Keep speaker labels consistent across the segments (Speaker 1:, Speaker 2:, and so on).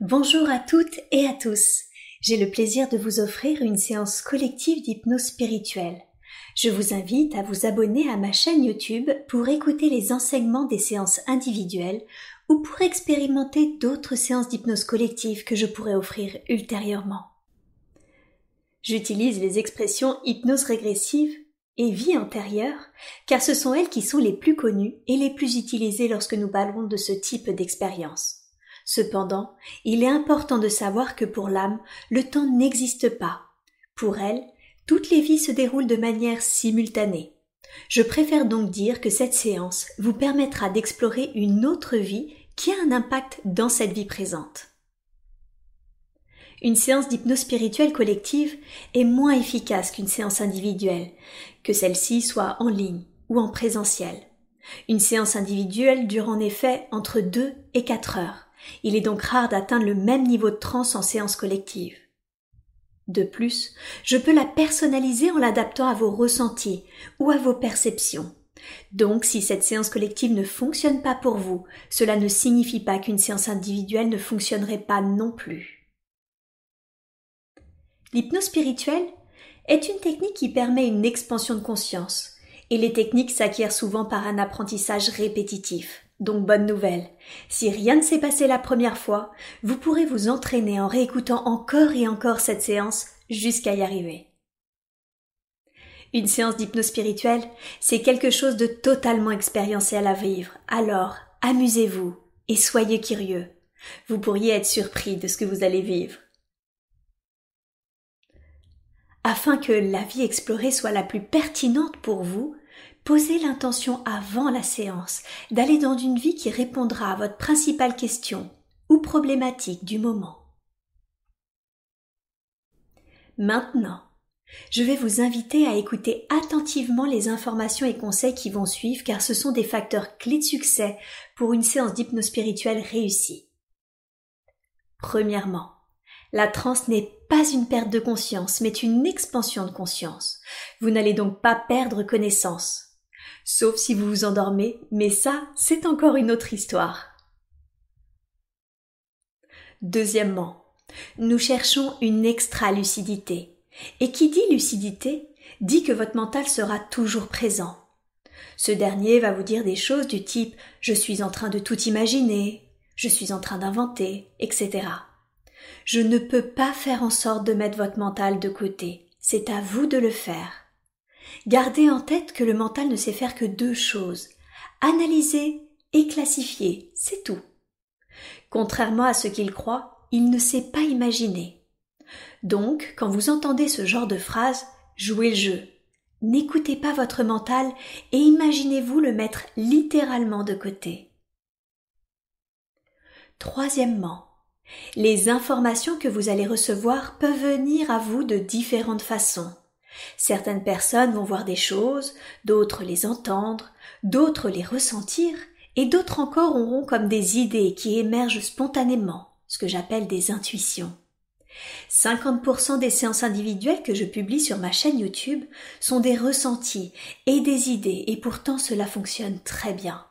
Speaker 1: Bonjour à toutes et à tous. J'ai le plaisir de vous offrir une séance collective d'hypnose spirituelle. Je vous invite à vous abonner à ma chaîne YouTube pour écouter les enseignements des séances individuelles ou pour expérimenter d'autres séances d'hypnose collective que je pourrais offrir ultérieurement. J'utilise les expressions hypnose régressive et vie antérieure car ce sont elles qui sont les plus connues et les plus utilisées lorsque nous parlons de ce type d'expérience. Cependant, il est important de savoir que pour l'âme, le temps n'existe pas. Pour elle, toutes les vies se déroulent de manière simultanée. Je préfère donc dire que cette séance vous permettra d'explorer une autre vie qui a un impact dans cette vie présente. Une séance d'hypnose spirituelle collective est moins efficace qu'une séance individuelle, que celle-ci soit en ligne ou en présentiel. Une séance individuelle dure en effet entre 2 et 4 heures. Il est donc rare d'atteindre le même niveau de transe en séance collective. De plus, je peux la personnaliser en l'adaptant à vos ressentis ou à vos perceptions. Donc, si cette séance collective ne fonctionne pas pour vous, cela ne signifie pas qu'une séance individuelle ne fonctionnerait pas non plus. L'hypnose spirituelle est une technique qui permet une expansion de conscience, et les techniques s'acquièrent souvent par un apprentissage répétitif. Donc bonne nouvelle. Si rien ne s'est passé la première fois, vous pourrez vous entraîner en réécoutant encore et encore cette séance jusqu'à y arriver. Une séance d'hypnose spirituelle, c'est quelque chose de totalement expérienciel à vivre. Alors, amusez-vous et soyez curieux. Vous pourriez être surpris de ce que vous allez vivre. Afin que la vie explorée soit la plus pertinente pour vous, Posez l'intention avant la séance d'aller dans une vie qui répondra à votre principale question ou problématique du moment. Maintenant, je vais vous inviter à écouter attentivement les informations et conseils qui vont suivre car ce sont des facteurs clés de succès pour une séance d'hypnose spirituelle réussie. Premièrement, la transe n'est pas une perte de conscience, mais une expansion de conscience. Vous n'allez donc pas perdre connaissance sauf si vous vous endormez, mais ça, c'est encore une autre histoire. Deuxièmement, nous cherchons une extra-lucidité. Et qui dit lucidité dit que votre mental sera toujours présent. Ce dernier va vous dire des choses du type je suis en train de tout imaginer, je suis en train d'inventer, etc. Je ne peux pas faire en sorte de mettre votre mental de côté. C'est à vous de le faire. Gardez en tête que le mental ne sait faire que deux choses analyser et classifier, c'est tout. Contrairement à ce qu'il croit, il ne sait pas imaginer. Donc, quand vous entendez ce genre de phrase, jouez le jeu. N'écoutez pas votre mental et imaginez-vous le mettre littéralement de côté. Troisièmement, les informations que vous allez recevoir peuvent venir à vous de différentes façons. Certaines personnes vont voir des choses, d'autres les entendre, d'autres les ressentir, et d'autres encore auront comme des idées qui émergent spontanément, ce que j'appelle des intuitions. 50% des séances individuelles que je publie sur ma chaîne YouTube sont des ressentis et des idées, et pourtant cela fonctionne très bien.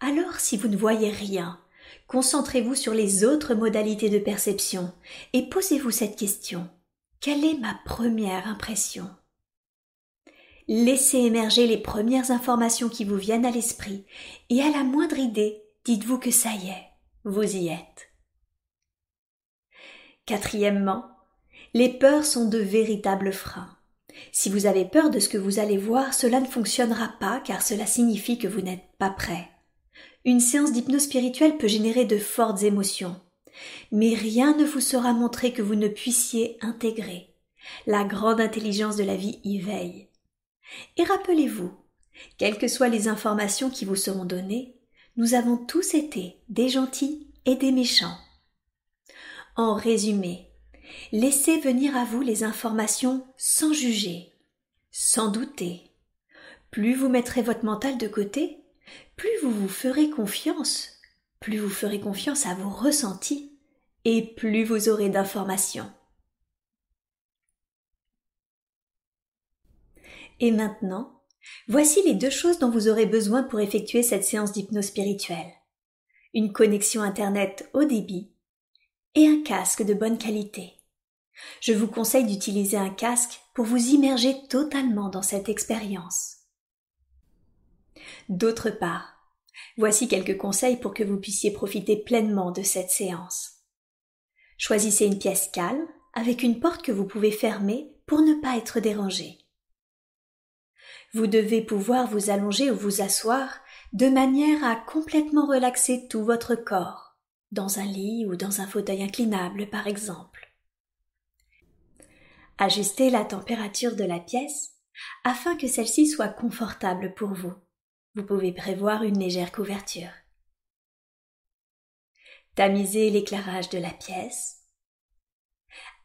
Speaker 1: Alors si vous ne voyez rien, concentrez-vous sur les autres modalités de perception et posez-vous cette question. Quelle est ma première impression? Laissez émerger les premières informations qui vous viennent à l'esprit, et à la moindre idée, dites-vous que ça y est, vous y êtes. Quatrièmement, les peurs sont de véritables freins. Si vous avez peur de ce que vous allez voir, cela ne fonctionnera pas car cela signifie que vous n'êtes pas prêt. Une séance d'hypnose spirituelle peut générer de fortes émotions mais rien ne vous sera montré que vous ne puissiez intégrer. La grande intelligence de la vie y veille. Et rappelez-vous, quelles que soient les informations qui vous seront données, nous avons tous été des gentils et des méchants. En résumé, laissez venir à vous les informations sans juger, sans douter. Plus vous mettrez votre mental de côté, plus vous vous ferez confiance, plus vous ferez confiance à vos ressentis et plus vous aurez d'informations. Et maintenant, voici les deux choses dont vous aurez besoin pour effectuer cette séance d'hypnose spirituelle. Une connexion Internet haut débit et un casque de bonne qualité. Je vous conseille d'utiliser un casque pour vous immerger totalement dans cette expérience. D'autre part, voici quelques conseils pour que vous puissiez profiter pleinement de cette séance. Choisissez une pièce calme avec une porte que vous pouvez fermer pour ne pas être dérangé. Vous devez pouvoir vous allonger ou vous asseoir de manière à complètement relaxer tout votre corps, dans un lit ou dans un fauteuil inclinable par exemple. Ajustez la température de la pièce afin que celle-ci soit confortable pour vous. Vous pouvez prévoir une légère couverture. Tamisez l'éclairage de la pièce.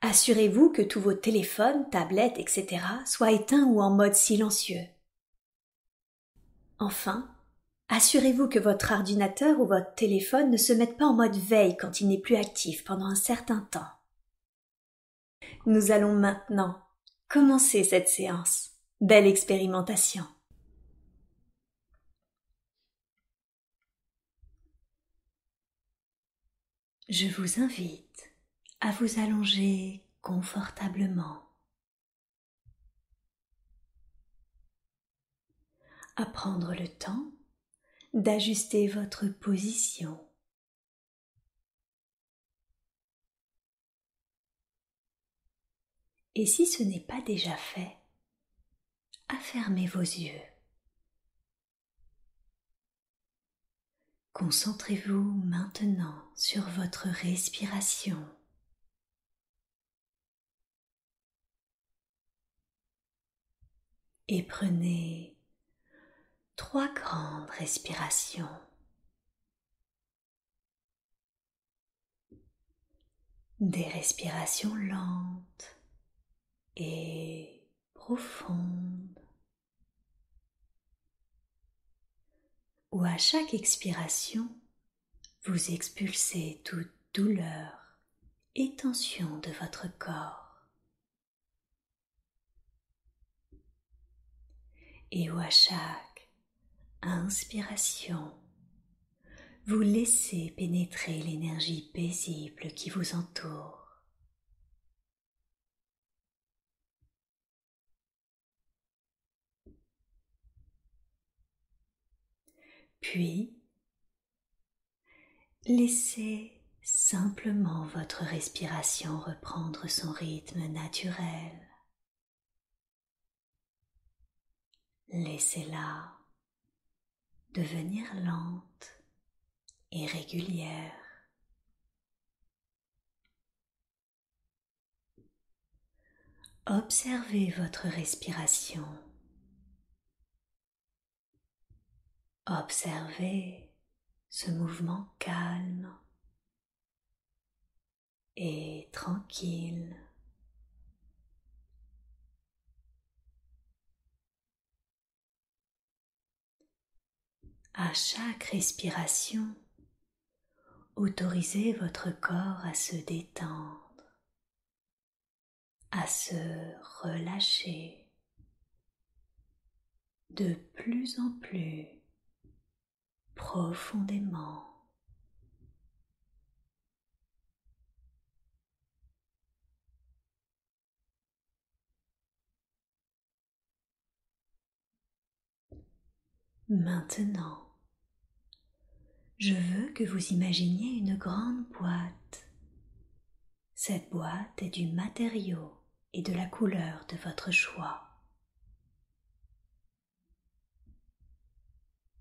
Speaker 1: Assurez-vous que tous vos téléphones, tablettes, etc. soient éteints ou en mode silencieux. Enfin, assurez-vous que votre ordinateur ou votre téléphone ne se mette pas en mode veille quand il n'est plus actif pendant un certain temps. Nous allons maintenant commencer cette séance. Belle expérimentation. Je vous invite à vous allonger confortablement. à prendre le temps d'ajuster votre position. Et si ce n'est pas déjà fait, affermez vos yeux. Concentrez-vous maintenant sur votre respiration. Et prenez trois grandes respirations. Des respirations lentes et profondes, où à chaque expiration, vous expulsez toute douleur et tension de votre corps. Et où à chaque inspiration, vous laissez pénétrer l'énergie paisible qui vous entoure. Puis, laissez simplement votre respiration reprendre son rythme naturel. Laissez-la devenir lente et régulière. Observez votre respiration. Observez ce mouvement calme et tranquille. À chaque respiration, autorisez votre corps à se détendre, à se relâcher de plus en plus profondément. Maintenant, je veux que vous imaginiez une grande boîte. Cette boîte est du matériau et de la couleur de votre choix.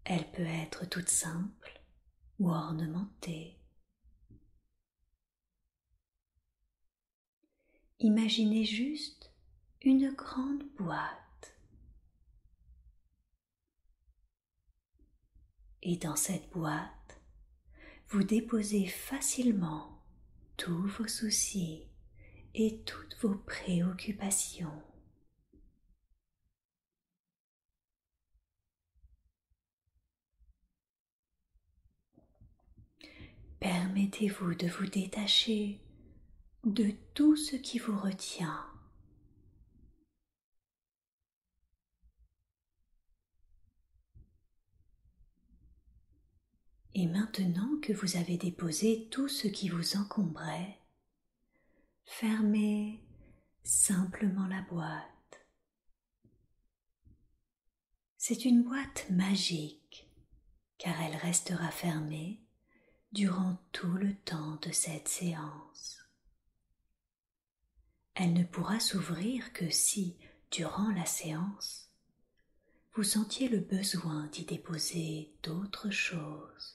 Speaker 1: Elle peut être toute simple ou ornementée. Imaginez juste une grande boîte. Et dans cette boîte, vous déposez facilement tous vos soucis et toutes vos préoccupations. Permettez-vous de vous détacher de tout ce qui vous retient. Et maintenant que vous avez déposé tout ce qui vous encombrait, fermez simplement la boîte. C'est une boîte magique car elle restera fermée durant tout le temps de cette séance. Elle ne pourra s'ouvrir que si, durant la séance, vous sentiez le besoin d'y déposer d'autres choses.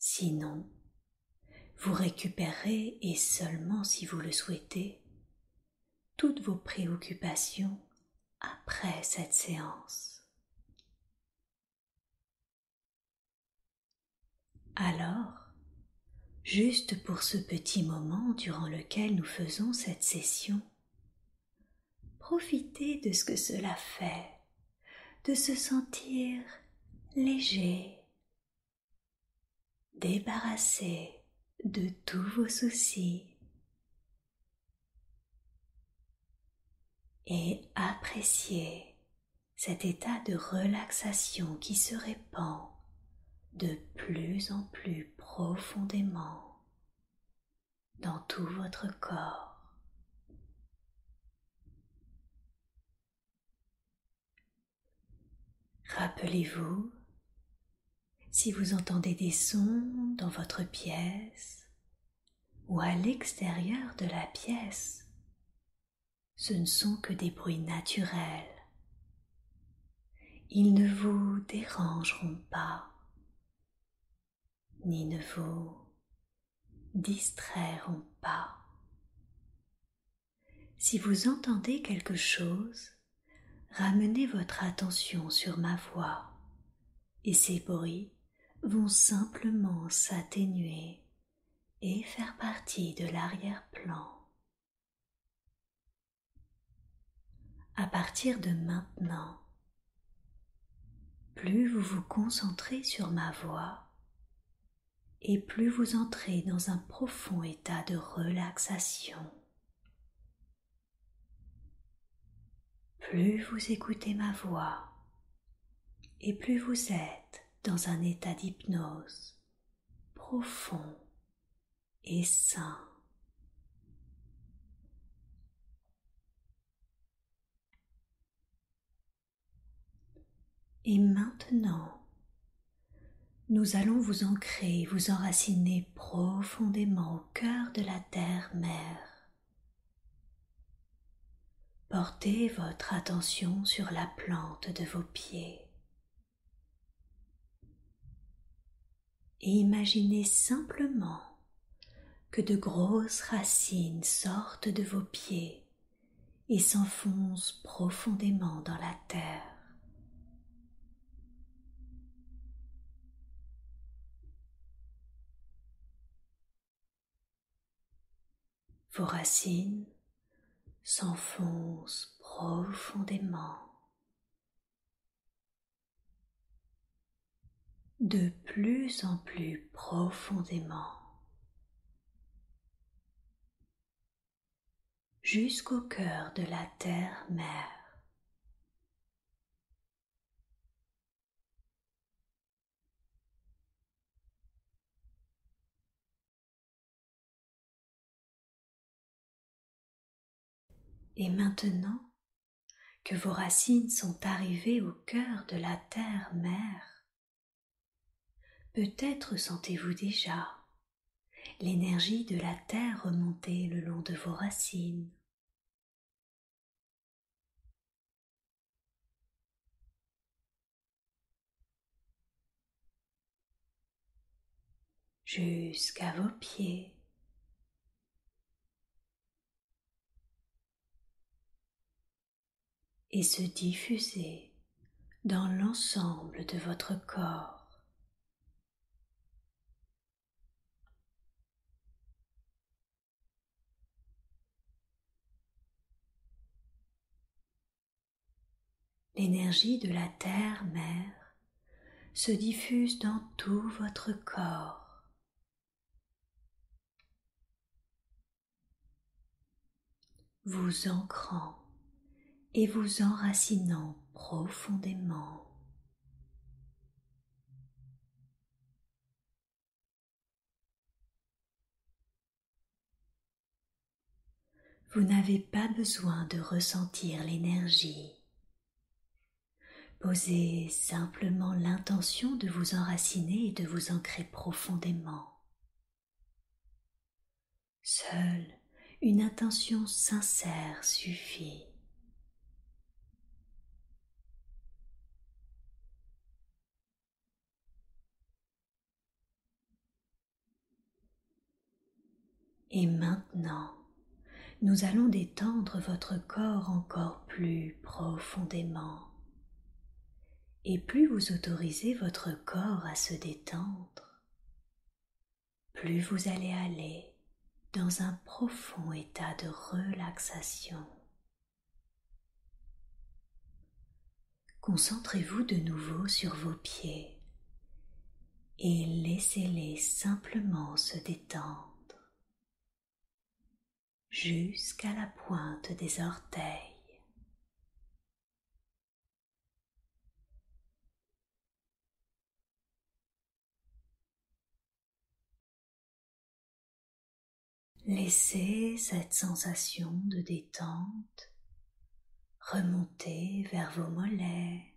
Speaker 1: Sinon, vous récupérez, et seulement si vous le souhaitez, toutes vos préoccupations après cette séance. Alors, juste pour ce petit moment durant lequel nous faisons cette session, profitez de ce que cela fait, de se sentir léger, débarrassé de tous vos soucis. Et appréciez cet état de relaxation qui se répand de plus en plus profondément dans tout votre corps. Rappelez-vous si vous entendez des sons dans votre pièce ou à l'extérieur de la pièce, ce ne sont que des bruits naturels. Ils ne vous dérangeront pas, ni ne vous distrairont pas. Si vous entendez quelque chose, ramenez votre attention sur ma voix et ces bruits vont simplement s'atténuer et faire partie de l'arrière-plan. À partir de maintenant, plus vous vous concentrez sur ma voix et plus vous entrez dans un profond état de relaxation. Plus vous écoutez ma voix et plus vous êtes dans un état d'hypnose profond et sain. Et maintenant, nous allons vous ancrer, vous enraciner profondément au cœur de la terre-mère. Portez votre attention sur la plante de vos pieds. et imaginez simplement que de grosses racines sortent de vos pieds et s'enfoncent profondément dans la terre. Vos racines s'enfoncent profondément de plus en plus profondément jusqu'au cœur de la terre-mère. Et maintenant que vos racines sont arrivées au cœur de la terre-mère, Peut-être sentez-vous déjà l'énergie de la terre remonter le long de vos racines. jusqu'à vos pieds. Et se diffuser dans l'ensemble de votre corps. l'énergie de la terre-mère se diffuse dans tout votre corps. vous ancrant et vous enracinant profondément. Vous n'avez pas besoin de ressentir l'énergie. Posez simplement l'intention de vous enraciner et de vous ancrer profondément. Seule une intention sincère suffit. Et maintenant, nous allons détendre votre corps encore plus profondément. Et plus vous autorisez votre corps à se détendre, plus vous allez aller dans un profond état de relaxation. Concentrez-vous de nouveau sur vos pieds et laissez-les simplement se détendre jusqu'à la pointe des orteils. Laissez cette sensation de détente remonter vers vos mollets,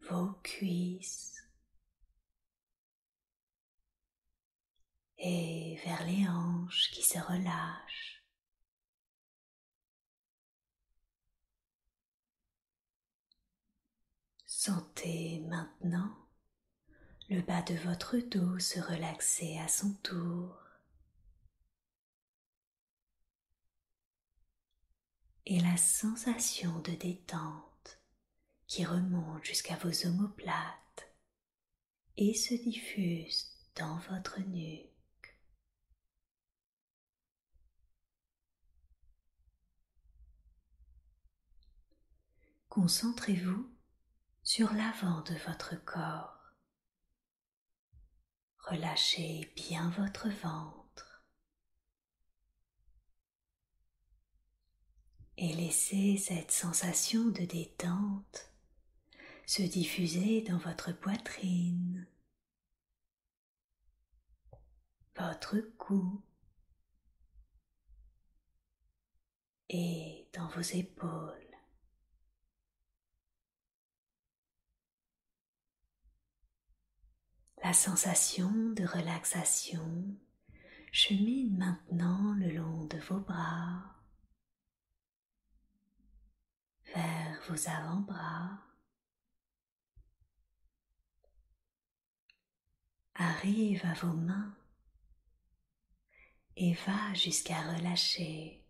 Speaker 1: vos cuisses, et vers les hanches qui se relâchent. Sentez maintenant le bas de votre dos se relaxer à son tour. Et la sensation de détente qui remonte jusqu'à vos omoplates et se diffuse dans votre nuque. Concentrez-vous sur l'avant de votre corps. Relâchez bien votre ventre et laissez cette sensation de détente se diffuser dans votre poitrine, votre cou et dans vos épaules. La sensation de relaxation chemine maintenant le long de vos bras, vers vos avant-bras, arrive à vos mains et va jusqu'à relâcher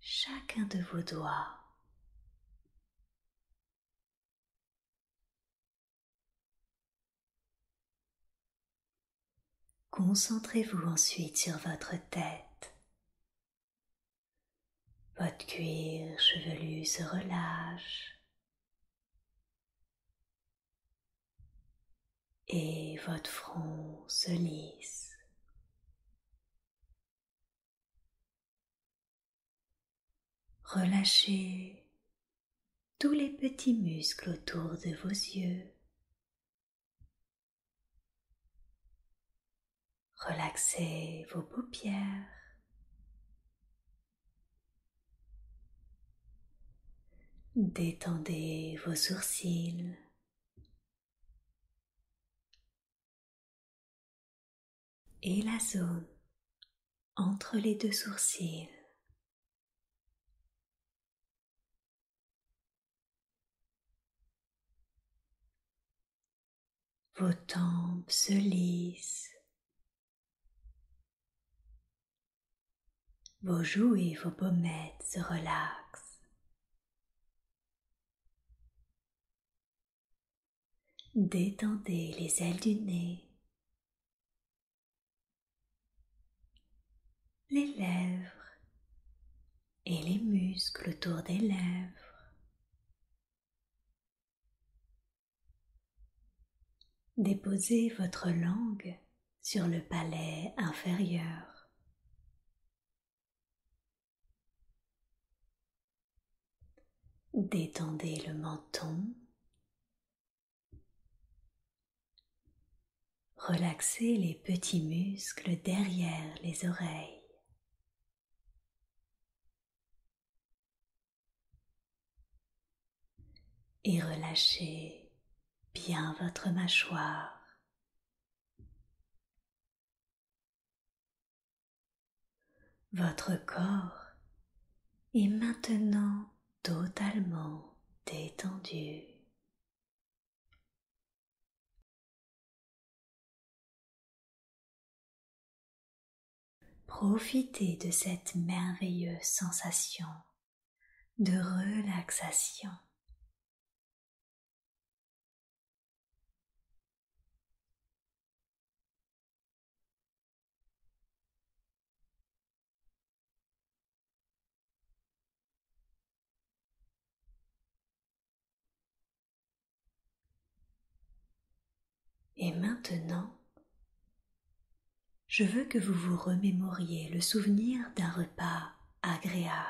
Speaker 1: chacun de vos doigts. Concentrez-vous ensuite sur votre tête. Votre cuir chevelu se relâche et votre front se lisse. Relâchez tous les petits muscles autour de vos yeux. Relaxez vos paupières. Détendez vos sourcils. Et la zone entre les deux sourcils. Vos tempes se lissent. Vos joues et vos pommettes se relaxent. Détendez les ailes du nez, les lèvres et les muscles autour des lèvres. Déposez votre langue sur le palais inférieur. Détendez le menton. Relaxez les petits muscles derrière les oreilles. Et relâchez bien votre mâchoire. Votre corps est maintenant totalement détendu. Profitez de cette merveilleuse sensation de relaxation. Et maintenant, je veux que vous vous remémoriez le souvenir d'un repas agréable.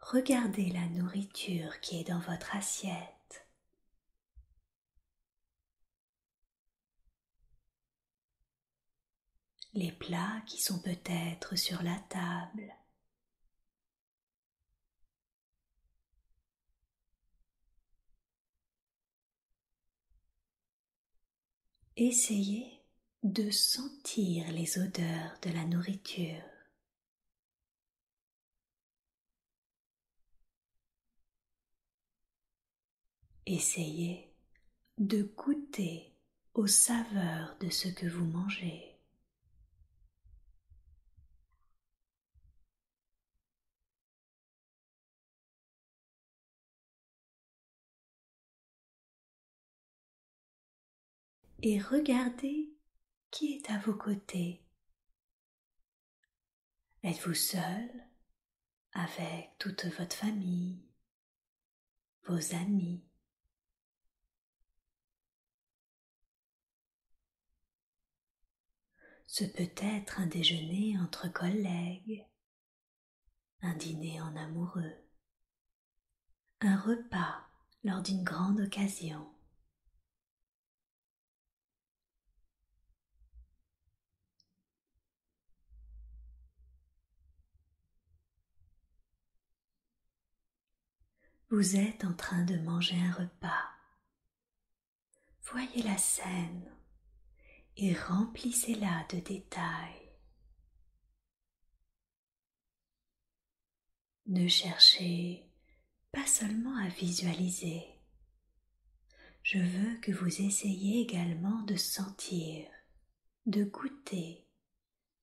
Speaker 1: Regardez la nourriture qui est dans votre assiette. Les plats qui sont peut-être sur la table. Essayez de sentir les odeurs de la nourriture. Essayez de goûter aux saveurs de ce que vous mangez. Et regardez qui est à vos côtés. Êtes-vous seul avec toute votre famille, vos amis? Ce peut être un déjeuner entre collègues, un dîner en amoureux, un repas lors d'une grande occasion. Vous êtes en train de manger un repas. Voyez la scène et remplissez-la de détails. Ne cherchez pas seulement à visualiser. Je veux que vous essayiez également de sentir, de goûter,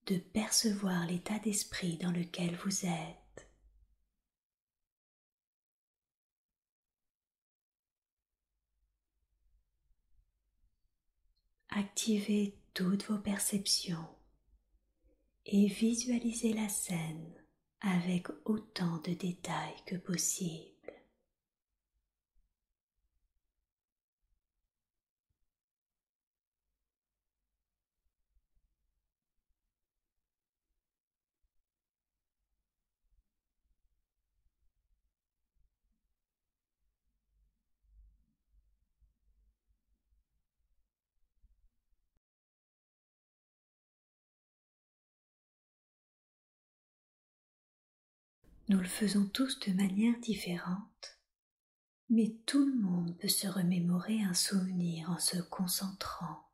Speaker 1: de percevoir l'état d'esprit dans lequel vous êtes. Activez toutes vos perceptions et visualisez la scène avec autant de détails que possible. Nous le faisons tous de manière différente, mais tout le monde peut se remémorer un souvenir en se concentrant.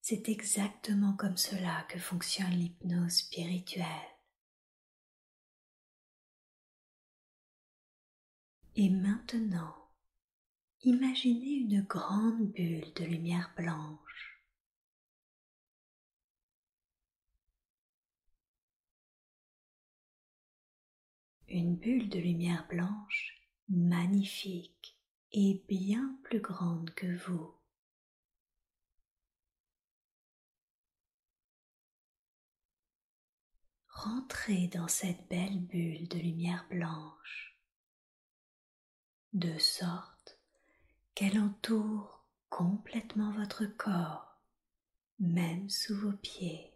Speaker 1: C'est exactement comme cela que fonctionne l'hypnose spirituelle. Et maintenant, imaginez une grande bulle de lumière blanche une bulle de lumière blanche magnifique et bien plus grande que vous. Rentrez dans cette belle bulle de lumière blanche, de sorte qu'elle entoure complètement votre corps, même sous vos pieds.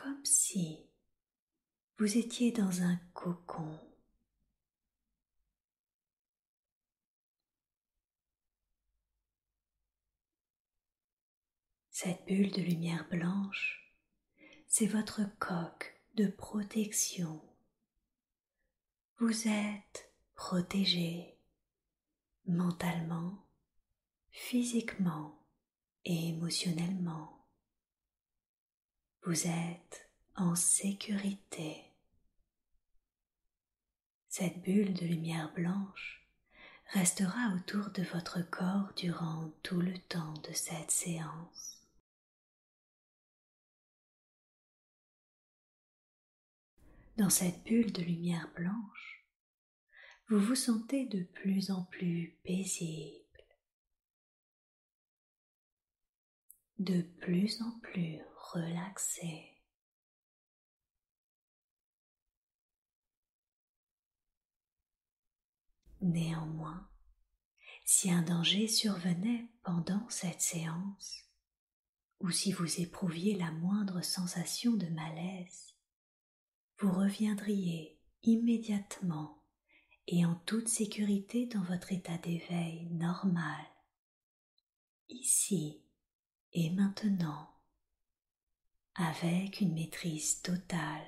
Speaker 1: comme si vous étiez dans un cocon. Cette bulle de lumière blanche, c'est votre coque de protection. Vous êtes protégé mentalement, physiquement et émotionnellement. Vous êtes en sécurité. Cette bulle de lumière blanche restera autour de votre corps durant tout le temps de cette séance. Dans cette bulle de lumière blanche, vous vous sentez de plus en plus paisible, de plus en plus relaxé. Néanmoins, si un danger survenait pendant cette séance, ou si vous éprouviez la moindre sensation de malaise, vous reviendriez immédiatement et en toute sécurité dans votre état d'éveil normal, ici et maintenant, avec une maîtrise totale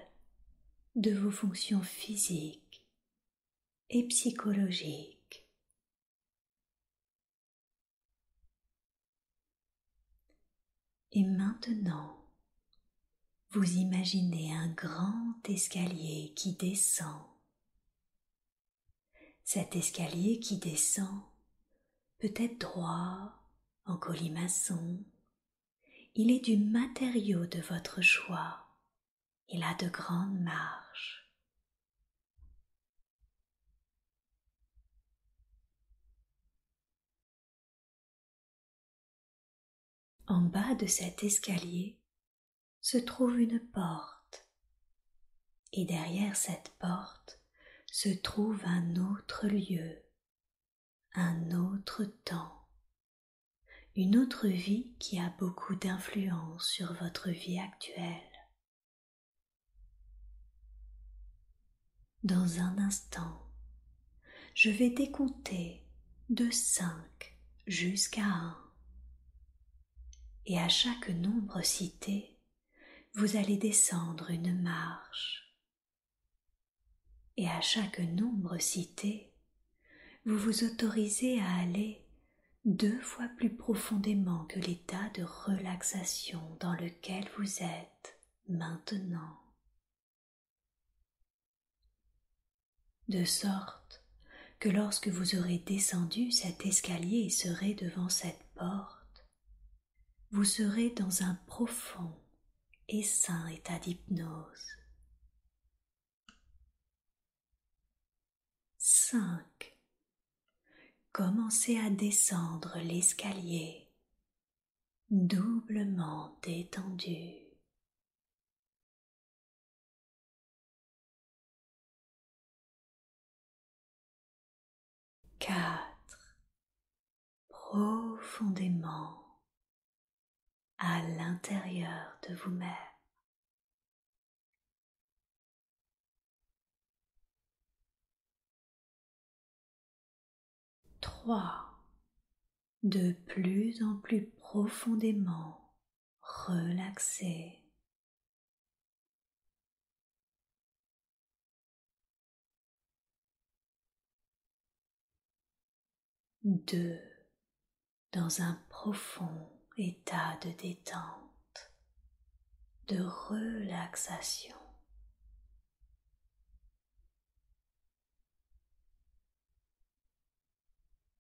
Speaker 1: de vos fonctions physiques et psychologiques. Et maintenant, vous imaginez un grand escalier qui descend. Cet escalier qui descend peut être droit, en colimaçon. Il est du matériau de votre choix. Il a de grandes marches. En bas de cet escalier, se trouve une porte, et derrière cette porte se trouve un autre lieu, un autre temps, une autre vie qui a beaucoup d'influence sur votre vie actuelle. Dans un instant, je vais décompter de cinq jusqu'à un, et à chaque nombre cité, vous allez descendre une marche. Et à chaque nombre cité, vous vous autorisez à aller deux fois plus profondément que l'état de relaxation dans lequel vous êtes maintenant. De sorte que lorsque vous aurez descendu cet escalier et serez devant cette porte, vous serez dans un profond et sain état d'hypnose. 5. Commencez à descendre l'escalier doublement détendu. 4. Profondément à l'intérieur de vous-même. Trois, de plus en plus profondément relaxé. Deux, dans un profond état de détente, de relaxation.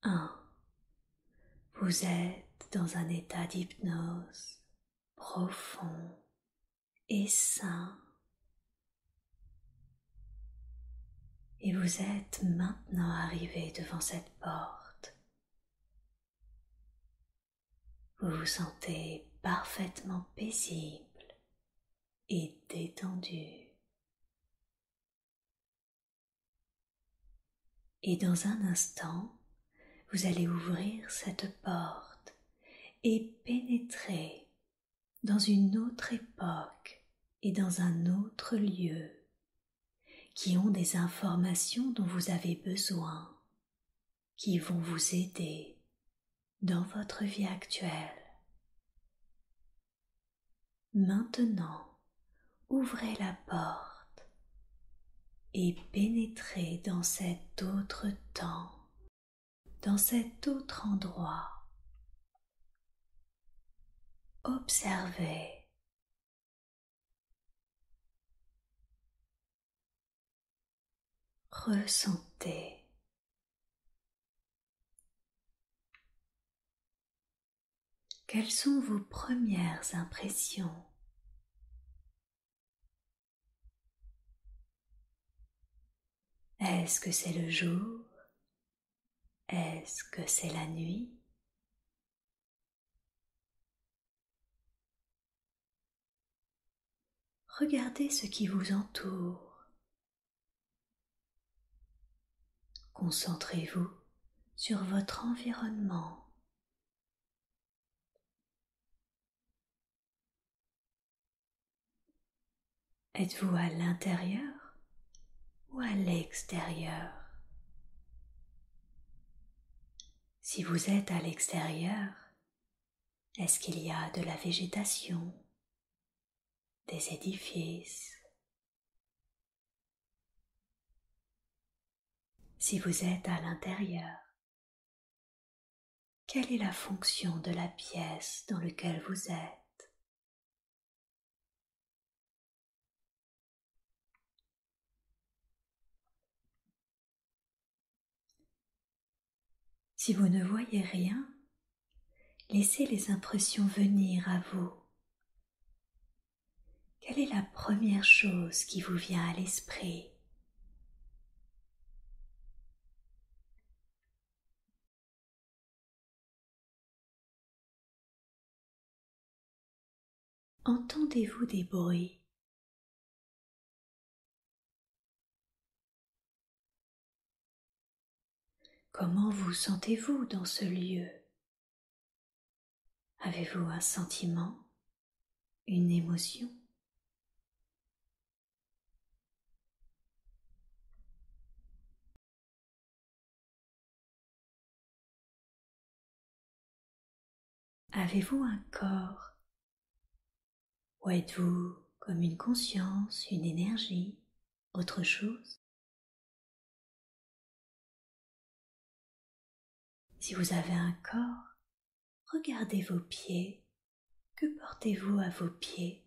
Speaker 1: Un, vous êtes dans un état d'hypnose profond et sain. Et vous êtes maintenant arrivé devant cette porte. Vous vous sentez parfaitement paisible et détendu. Et dans un instant, vous allez ouvrir cette porte et pénétrer dans une autre époque et dans un autre lieu qui ont des informations dont vous avez besoin, qui vont vous aider dans votre vie actuelle. Maintenant, ouvrez la porte et pénétrez dans cet autre temps, dans cet autre endroit. Observez ressentez. Quelles sont vos premières impressions? Est-ce que c'est le jour? Est-ce que c'est la nuit? Regardez ce qui vous entoure. Concentrez-vous sur votre environnement. Êtes-vous à l'intérieur ou à l'extérieur? Si vous êtes à l'extérieur, est-ce qu'il y a de la végétation, des édifices? Si vous êtes à l'intérieur Quelle est la fonction de la pièce dans laquelle vous êtes? Si vous ne voyez rien, laissez les impressions venir à vous. Quelle est la première chose qui vous vient à l'esprit? Entendez-vous des bruits? Comment vous sentez-vous dans ce lieu? Avez-vous un sentiment, une émotion? Avez-vous un corps? Ou êtes-vous comme une conscience, une énergie, autre chose? Si vous avez un corps, regardez vos pieds. Que portez-vous à vos pieds?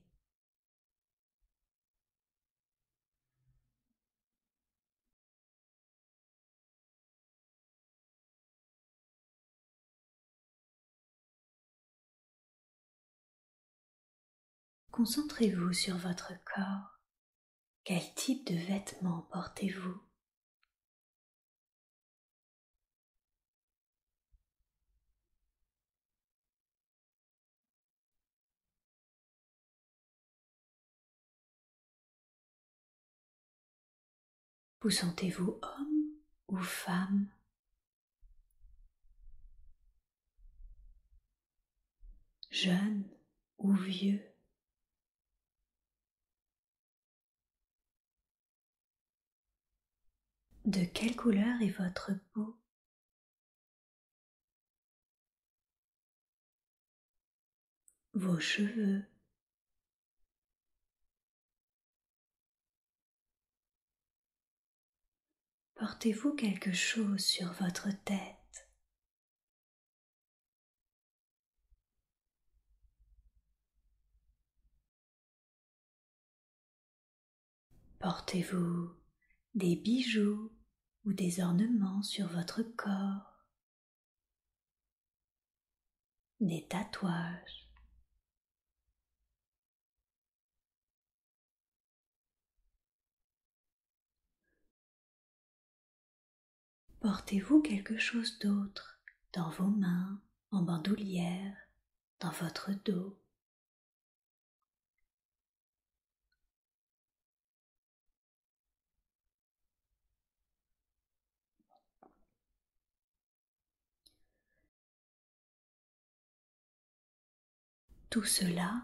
Speaker 1: Concentrez-vous sur votre corps. Quel type de vêtements portez-vous? Vous sentez-vous homme ou femme? Jeune ou vieux? De quelle couleur est votre peau? Vos cheveux? Portez-vous quelque chose sur votre tête? Portez-vous des bijoux ou des ornements sur votre corps, des tatouages? Portez-vous quelque chose d'autre dans vos mains, en bandoulière, dans votre dos. Tout cela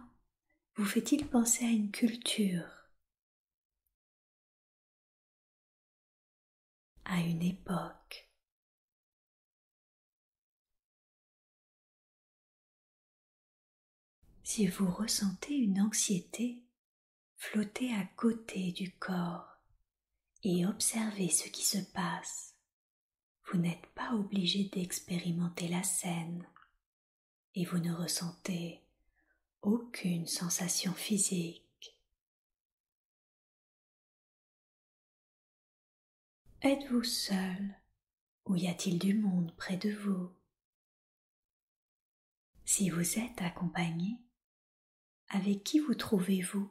Speaker 1: vous fait-il penser à une culture, à une époque Si vous ressentez une anxiété, flottez à côté du corps et observez ce qui se passe. Vous n'êtes pas obligé d'expérimenter la scène et vous ne ressentez aucune sensation physique. Êtes-vous seul ou y a-t-il du monde près de vous? Si vous êtes accompagné, avec qui vous trouvez-vous?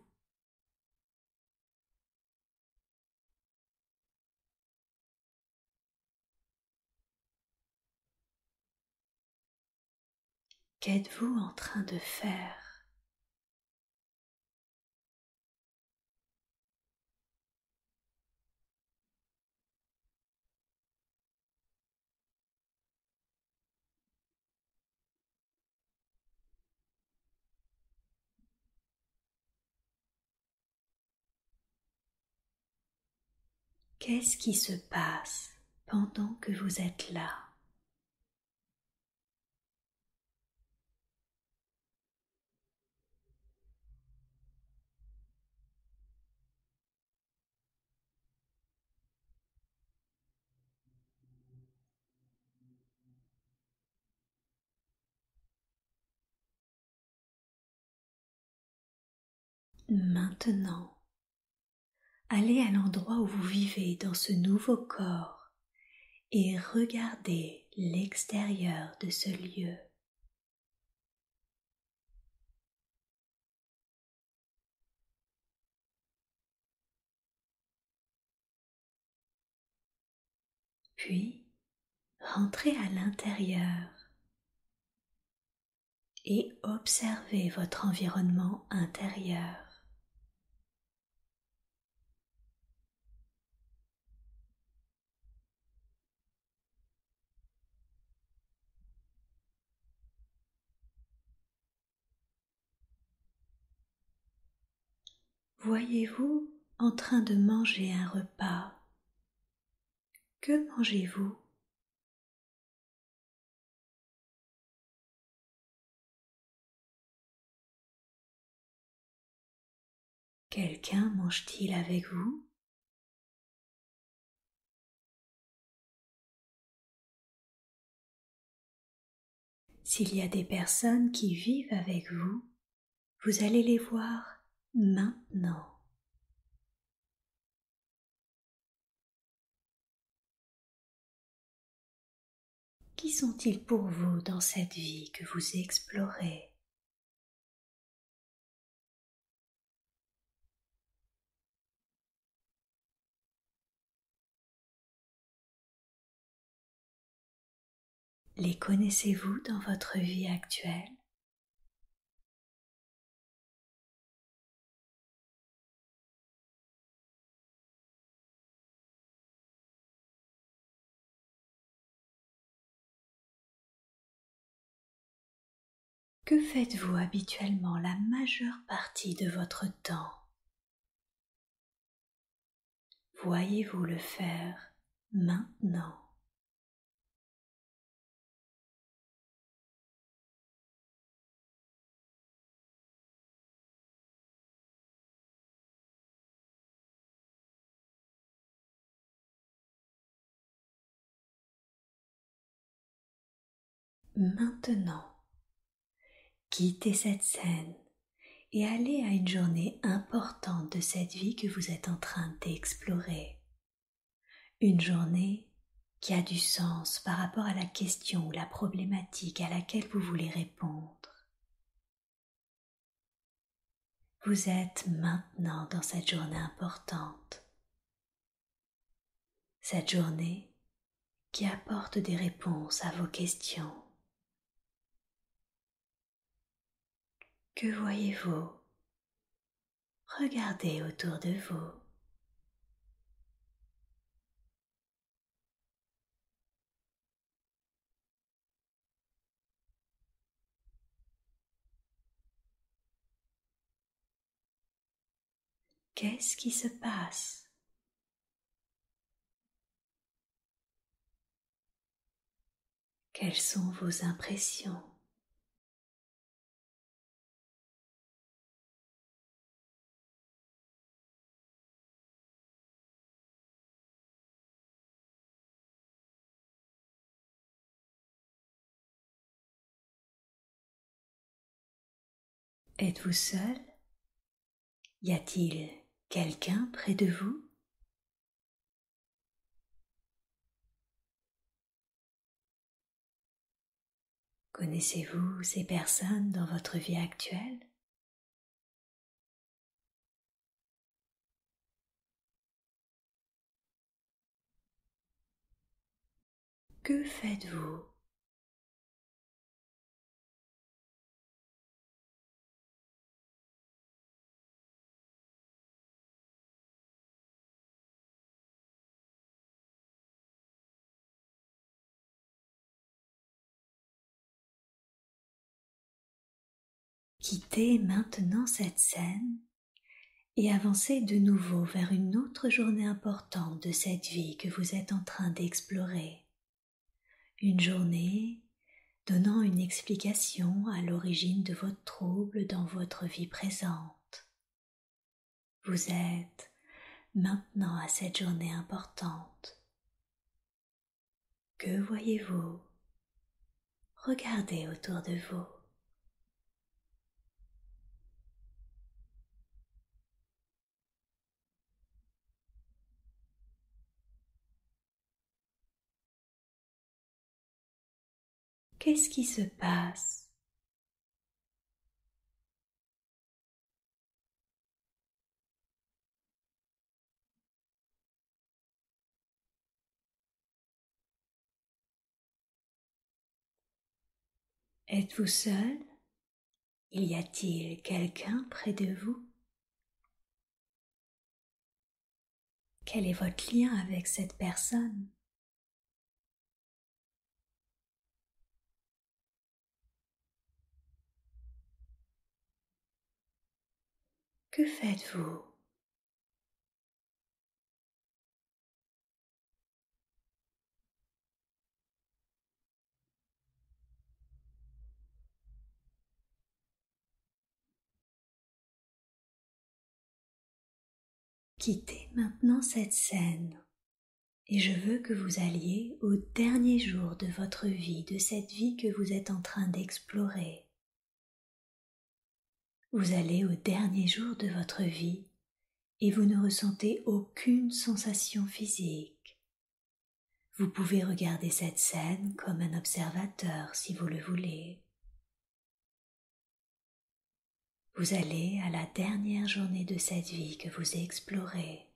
Speaker 1: Qu'êtes-vous en train de faire? Qu'est-ce qui se passe pendant que vous êtes là? Maintenant, allez à l'endroit où vous vivez dans ce nouveau corps et regardez l'extérieur de ce lieu. Puis, rentrez à l'intérieur et observez votre environnement intérieur. Voyez-vous en train de manger un repas? Que mangez-vous? Quelqu'un mange-t-il avec vous? S'il y a des personnes qui vivent avec vous, vous allez les voir maintenant. Qui sont-ils pour vous dans cette vie que vous explorez? Les connaissez-vous dans votre vie actuelle? Que faites-vous habituellement la majeure partie de votre temps? Voyez-vous le faire maintenant? Maintenant, Quittez cette scène et allez à une journée importante de cette vie que vous êtes en train d'explorer. Une journée qui a du sens par rapport à la question ou la problématique à laquelle vous voulez répondre. Vous êtes maintenant dans cette journée importante. Cette journée qui apporte des réponses à vos questions. Que voyez-vous? Regardez autour de vous. Qu'est-ce qui se passe? Quelles sont vos impressions? Êtes-vous seul? Y a-t-il quelqu'un près de vous? Connaissez-vous ces personnes dans votre vie actuelle? Que faites-vous Quittez maintenant cette scène et avancez de nouveau vers une autre journée importante de cette vie que vous êtes en train d'explorer. Une journée donnant une explication à l'origine de votre trouble dans votre vie présente. Vous êtes maintenant à cette journée importante. Que voyez-vous? Regardez autour de vous. Qu'est-ce qui se passe? Êtes-vous seul? Y a-t-il quelqu'un près de vous? Quel est votre lien avec cette personne? Que faites-vous? Quittez maintenant cette scène et je veux que vous alliez au dernier jour de votre vie, de cette vie que vous êtes en train d'explorer. Vous allez au dernier jour de votre vie et vous ne ressentez aucune sensation physique. Vous pouvez regarder cette scène comme un observateur si vous le voulez. Vous allez à la dernière journée de cette vie que vous explorez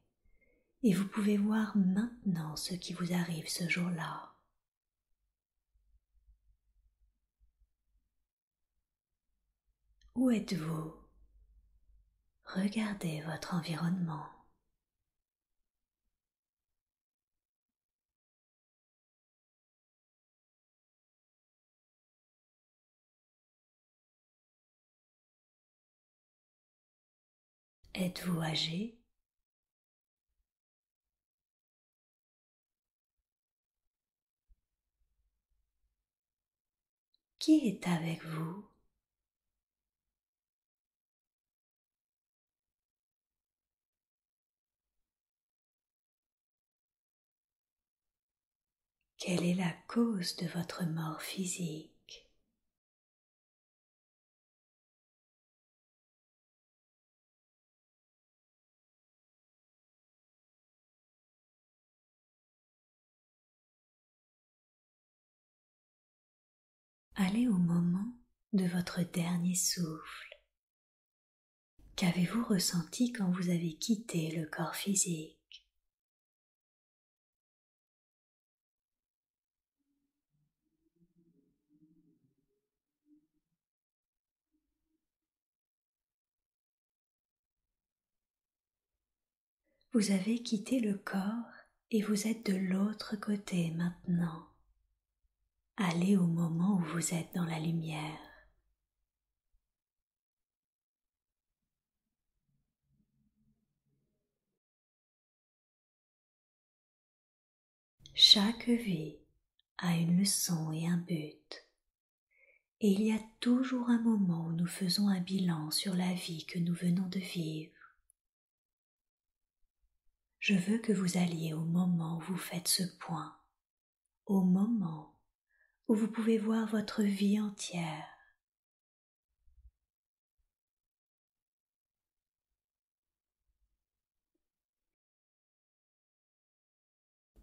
Speaker 1: et vous pouvez voir maintenant ce qui vous arrive ce jour-là. Où êtes-vous? Regardez votre environnement. Êtes-vous âgé? Qui est avec vous? Quelle est la cause de votre mort physique? Allez au moment de votre dernier souffle. Qu'avez-vous ressenti quand vous avez quitté le corps physique? Vous avez quitté le corps et vous êtes de l'autre côté maintenant. Allez au moment où vous êtes dans la lumière. Chaque vie a une leçon et un but, et il y a toujours un moment où nous faisons un bilan sur la vie que nous venons de vivre. Je veux que vous alliez au moment où vous faites ce point, au moment où vous pouvez voir votre vie entière.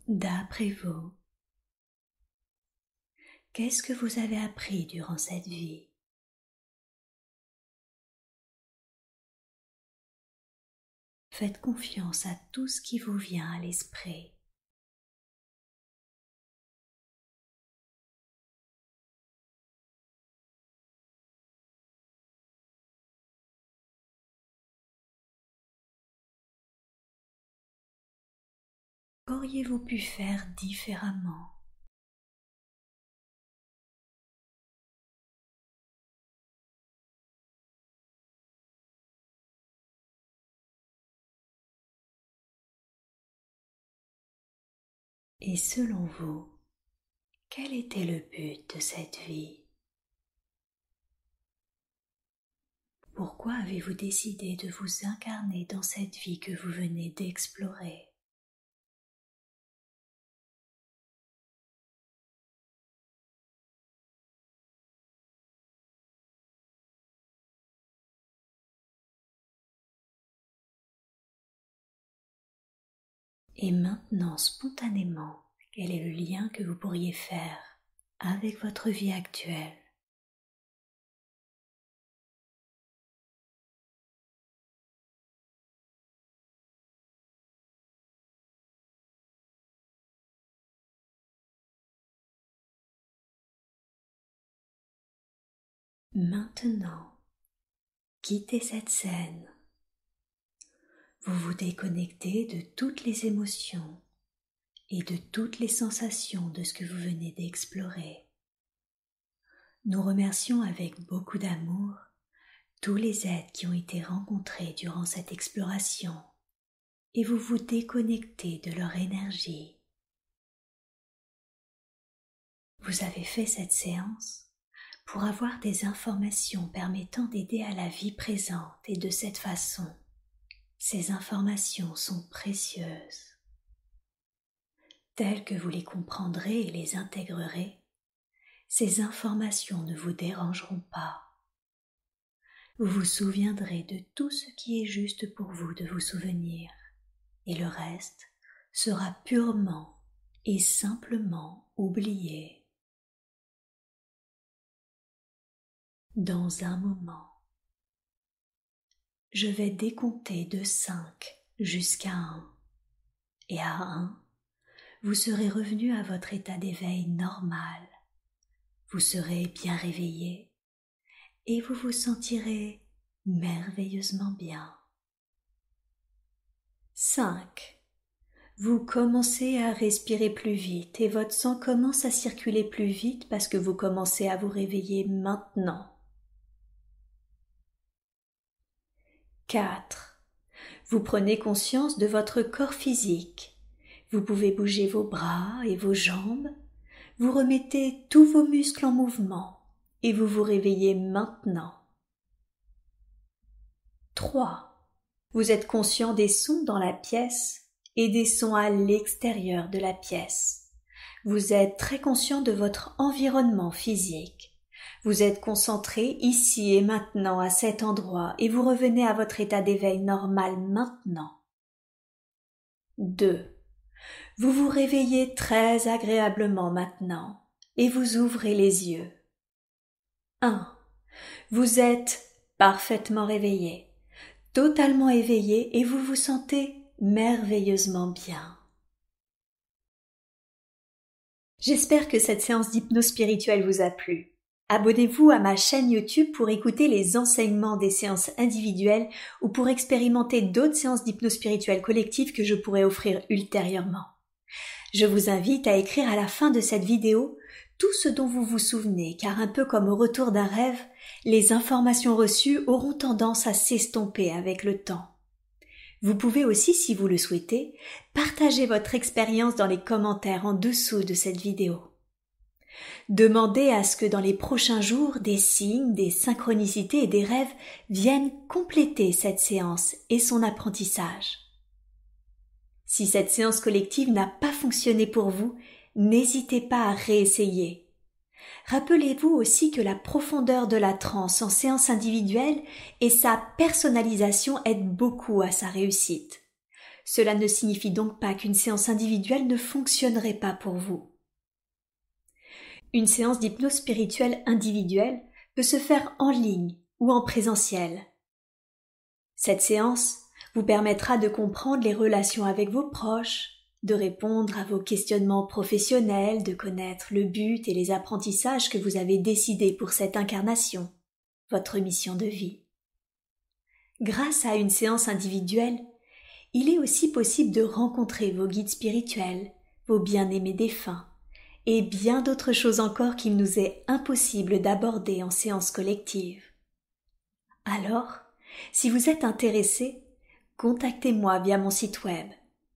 Speaker 1: D'après vous, qu'est-ce que vous avez appris durant cette vie? Faites confiance à tout ce qui vous vient à l'esprit. Qu'auriez-vous pu faire différemment? Et selon vous, quel était le but de cette vie? Pourquoi avez-vous décidé de vous incarner dans cette vie que vous venez d'explorer? Et maintenant, spontanément, quel est le lien que vous pourriez faire avec votre vie actuelle? Maintenant, quittez cette scène vous vous déconnectez de toutes les émotions et de toutes les sensations de ce que vous venez d'explorer. Nous remercions avec beaucoup d'amour tous les êtres qui ont été rencontrés durant cette exploration et vous vous déconnectez de leur énergie. Vous avez fait cette séance pour avoir des informations permettant d'aider à la vie présente et de cette façon ces informations sont précieuses. Telles que vous les comprendrez et les intégrerez, ces informations ne vous dérangeront pas. Vous vous souviendrez de tout ce qui est juste pour vous de vous souvenir, et le reste sera purement et simplement oublié. Dans un moment, je vais décompter de 5 jusqu'à 1. Et à 1, vous serez revenu à votre état d'éveil normal. Vous serez bien réveillé et vous vous sentirez merveilleusement bien. 5. Vous commencez à respirer plus vite et votre sang commence à circuler plus vite parce que vous commencez à vous réveiller maintenant. 4. Vous prenez conscience de votre corps physique. Vous pouvez bouger vos bras et vos jambes. Vous remettez tous vos muscles en mouvement et vous vous réveillez maintenant. 3. Vous êtes conscient des sons dans la pièce et des sons à l'extérieur de la pièce. Vous êtes très conscient de votre environnement physique. Vous êtes concentré ici et maintenant à cet endroit et vous revenez à votre état d'éveil normal maintenant. 2. Vous vous réveillez très agréablement maintenant et vous ouvrez les yeux. 1. Vous êtes parfaitement réveillé, totalement éveillé et vous vous sentez merveilleusement bien. J'espère que cette séance d'hypnose spirituelle vous a plu. Abonnez-vous à ma chaîne YouTube pour écouter les enseignements des séances individuelles ou pour expérimenter d'autres séances d'hypnose spirituelle que je pourrais offrir ultérieurement. Je vous invite à écrire à la fin de cette vidéo tout ce dont vous vous souvenez, car un peu comme au retour d'un rêve, les informations reçues auront tendance à s'estomper avec le temps. Vous pouvez aussi, si vous le souhaitez, partager votre expérience dans les commentaires en dessous de cette vidéo. Demandez à ce que dans les prochains jours des signes, des synchronicités et des rêves viennent compléter cette séance et son apprentissage. Si cette séance collective n'a pas fonctionné pour vous, n'hésitez pas à réessayer. Rappelez-vous aussi que la profondeur de la transe en séance individuelle et sa personnalisation aident beaucoup à sa réussite. Cela ne signifie donc pas qu'une séance individuelle ne fonctionnerait pas pour vous. Une séance d'hypnose spirituelle individuelle peut se faire en ligne ou en présentiel. Cette séance vous permettra de comprendre les relations avec vos proches, de répondre à vos questionnements professionnels, de connaître le but et les apprentissages que vous avez décidés pour cette incarnation, votre mission de vie. Grâce à une séance individuelle, il est aussi possible de rencontrer vos guides spirituels, vos bien-aimés défunts, et bien d'autres choses encore qu'il nous est impossible d'aborder en séance collective. Alors, si vous êtes intéressé, contactez-moi via mon site web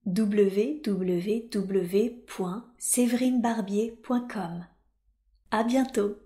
Speaker 1: www.séverinebarbier.com. À bientôt!